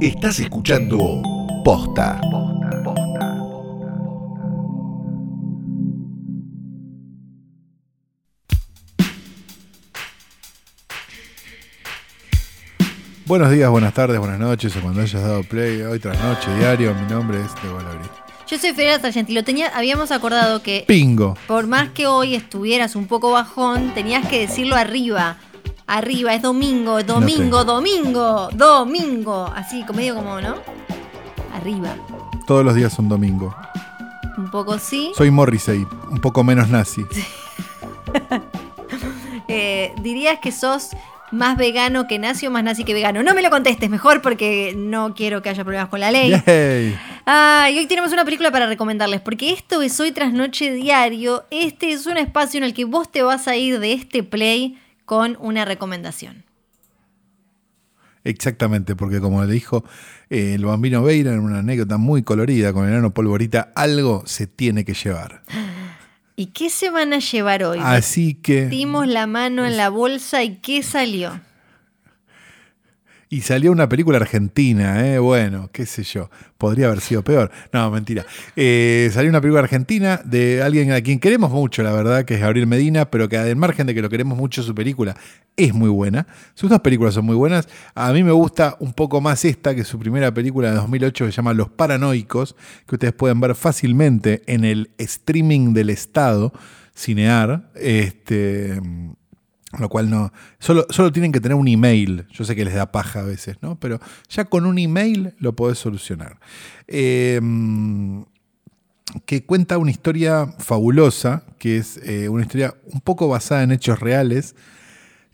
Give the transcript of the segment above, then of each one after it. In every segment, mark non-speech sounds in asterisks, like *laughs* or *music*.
Estás escuchando Posta. Buenos días, buenas tardes, buenas noches, o cuando hayas dado play, hoy tras noche, diario, mi nombre es Diego Labrí. Yo soy Federa Sargenti. Lo tenía, habíamos acordado que Pingo. por más que hoy estuvieras un poco bajón, tenías que decirlo arriba. Arriba, es domingo, es domingo, domingo, domingo. Así, medio como, ¿no? Arriba. Todos los días son domingo. Un poco sí. Soy Morrissey, un poco menos nazi. *laughs* Eh, dirías que sos más vegano que nazi o más nazi que vegano. No me lo contestes mejor porque no quiero que haya problemas con la ley. Yay. Ah, y hoy tenemos una película para recomendarles, porque esto es Hoy tras Noche Diario. Este es un espacio en el que vos te vas a ir de este play con una recomendación. Exactamente, porque como le dijo eh, el bambino Beira en una anécdota muy colorida con el enano polvorita, algo se tiene que llevar. *gasps* ¿Y qué se van a llevar hoy? Así que... Metimos la mano en la bolsa y ¿qué salió? Y salió una película argentina, ¿eh? bueno, qué sé yo, podría haber sido peor. No, mentira. Eh, salió una película argentina de alguien a quien queremos mucho, la verdad, que es Gabriel Medina, pero que al margen de que lo queremos mucho, su película es muy buena. Sus dos películas son muy buenas. A mí me gusta un poco más esta que su primera película de 2008 que se llama Los Paranoicos, que ustedes pueden ver fácilmente en el streaming del Estado, Cinear. Este lo cual no. Solo, solo tienen que tener un email. Yo sé que les da paja a veces, ¿no? Pero ya con un email lo podés solucionar. Eh, que cuenta una historia fabulosa, que es eh, una historia un poco basada en hechos reales,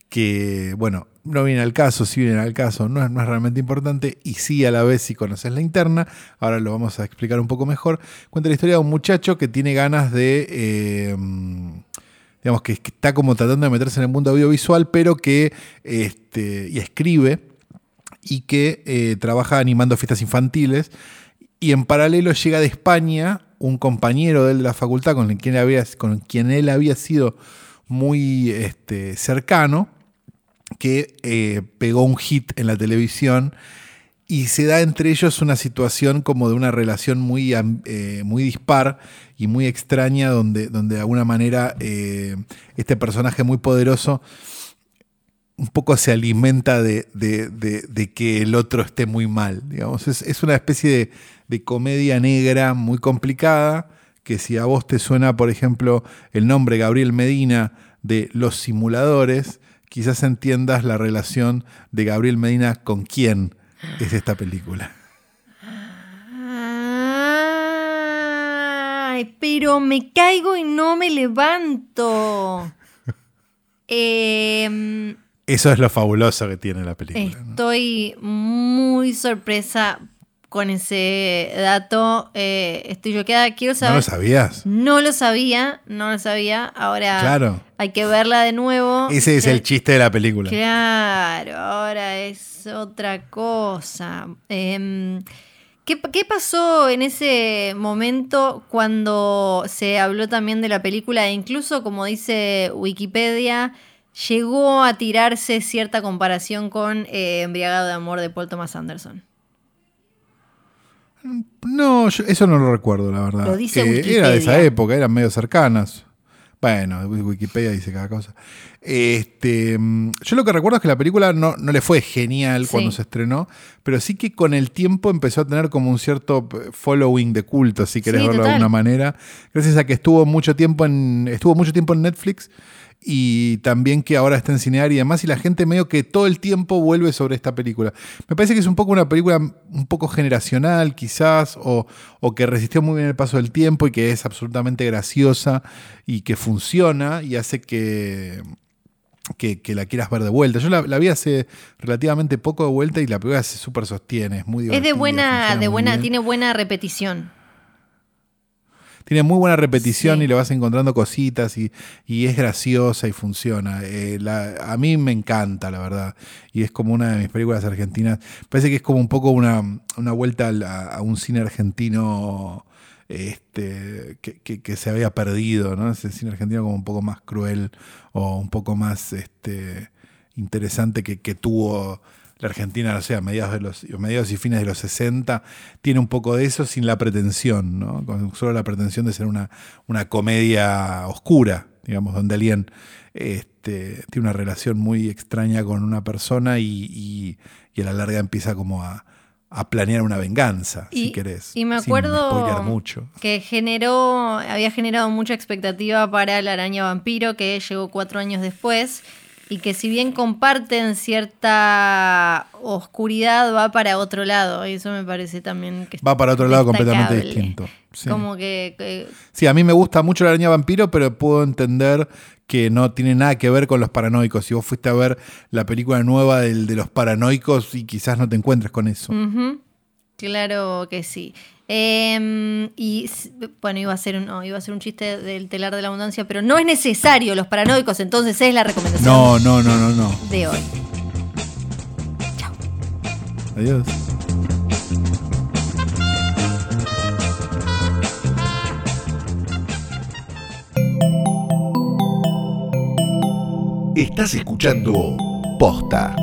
que, bueno, no viene al caso, sí viene al caso, no es, no es realmente importante, y sí a la vez si conoces la interna, ahora lo vamos a explicar un poco mejor. Cuenta la historia de un muchacho que tiene ganas de. Eh, digamos que está como tratando de meterse en el mundo audiovisual, pero que este, escribe y que eh, trabaja animando fiestas infantiles. Y en paralelo llega de España un compañero de él de la facultad con quien, había, con quien él había sido muy este, cercano, que eh, pegó un hit en la televisión y se da entre ellos una situación como de una relación muy, eh, muy dispar y muy extraña, donde, donde de alguna manera eh, este personaje muy poderoso un poco se alimenta de, de, que el otro esté muy mal. Digamos. Es, es una especie de, comedia negra muy complicada, que si a vos te suena, por ejemplo, el nombre Gabriel Medina de Los Simuladores, quizás entiendas la relación de Gabriel Medina con quién es esta película. Ay, pero me caigo y no me levanto. Eh, Eso es lo fabuloso que tiene la película. ¿no? estoy muy sorpresa con ese dato. Eh, estoy choqueada. Quiero ¿No saber. lo sabías? No lo sabía, no lo sabía. Ahora Claro. hay que verla de nuevo. Ese es el chiste de la película. Claro, ahora es otra cosa. Em, ¿qué, qué pasó en ese momento cuando se habló también de la película? E incluso, como dice Wikipedia, llegó a tirarse cierta comparación con eh, Embriagado de Amor de Paul Thomas Anderson. No, yo eso no lo recuerdo, la verdad. Lo dice Eh, Era de esa época, eran medio cercanas. Bueno, Wikipedia dice cada cosa. Este, mm, yo lo que recuerdo es que la película no, no le fue genial Sí. cuando se estrenó, pero sí que con el tiempo empezó a tener como un cierto following de culto, si querés Sí, verlo de alguna manera. Gracias a que estuvo mucho tiempo en, estuvo mucho tiempo en Netflix y también que ahora está en Cinear y demás, y la gente medio que todo el tiempo vuelve sobre esta película. Me parece que es un poco una película un poco generacional, quizás, o, o que resistió muy bien el paso del tiempo y que es absolutamente graciosa y que funciona y hace que, que, que la quieras ver de vuelta. Yo la, la vi hace relativamente poco de vuelta y la película se súper sostiene, es muy Es divertida. de buena, de buena, tiene buena repetición. Tiene muy buena repetición Sí. y le vas encontrando cositas y, y es graciosa y funciona. Eh, la- a mí me encanta, la verdad. Y es como una de mis películas argentinas. Parece que es como un poco una, una vuelta a, a un cine argentino este, que, que- que se había perdido, ¿no? Ese cine argentino como un poco más cruel o un poco más este, interesante que, que tuvo la Argentina, no sé, a mediados, de los, mediados y fines de los 60, tiene un poco de eso sin la pretensión, ¿no? Con solo la pretensión de ser una, una comedia oscura, digamos, donde alguien este, tiene una relación muy extraña con una persona y, y, a la larga empieza como a, planear una venganza, si querés. Y me acuerdo mucho. que generó, había generado mucha expectativa para la araña vampiro, que llegó cuatro años después y que si bien comparten cierta oscuridad, va para otro lado. Y eso me parece también que Va para otro lado completamente distinto. Como que, Sí, a mí me gusta mucho la araña vampiro, pero puedo entender que no tiene nada que ver con los paranoicos. Si vos fuiste a ver la película nueva del, de los paranoicos y quizás no te encuentres con eso. Claro que sí. Em, y bueno, iba a, ser un, iba a ser un chiste del telar de la abundancia, pero no es necesario los paranoicos, entonces es la recomendación. No, no, no, no, no. De hoy. Chao. Adiós. Estás escuchando Posta.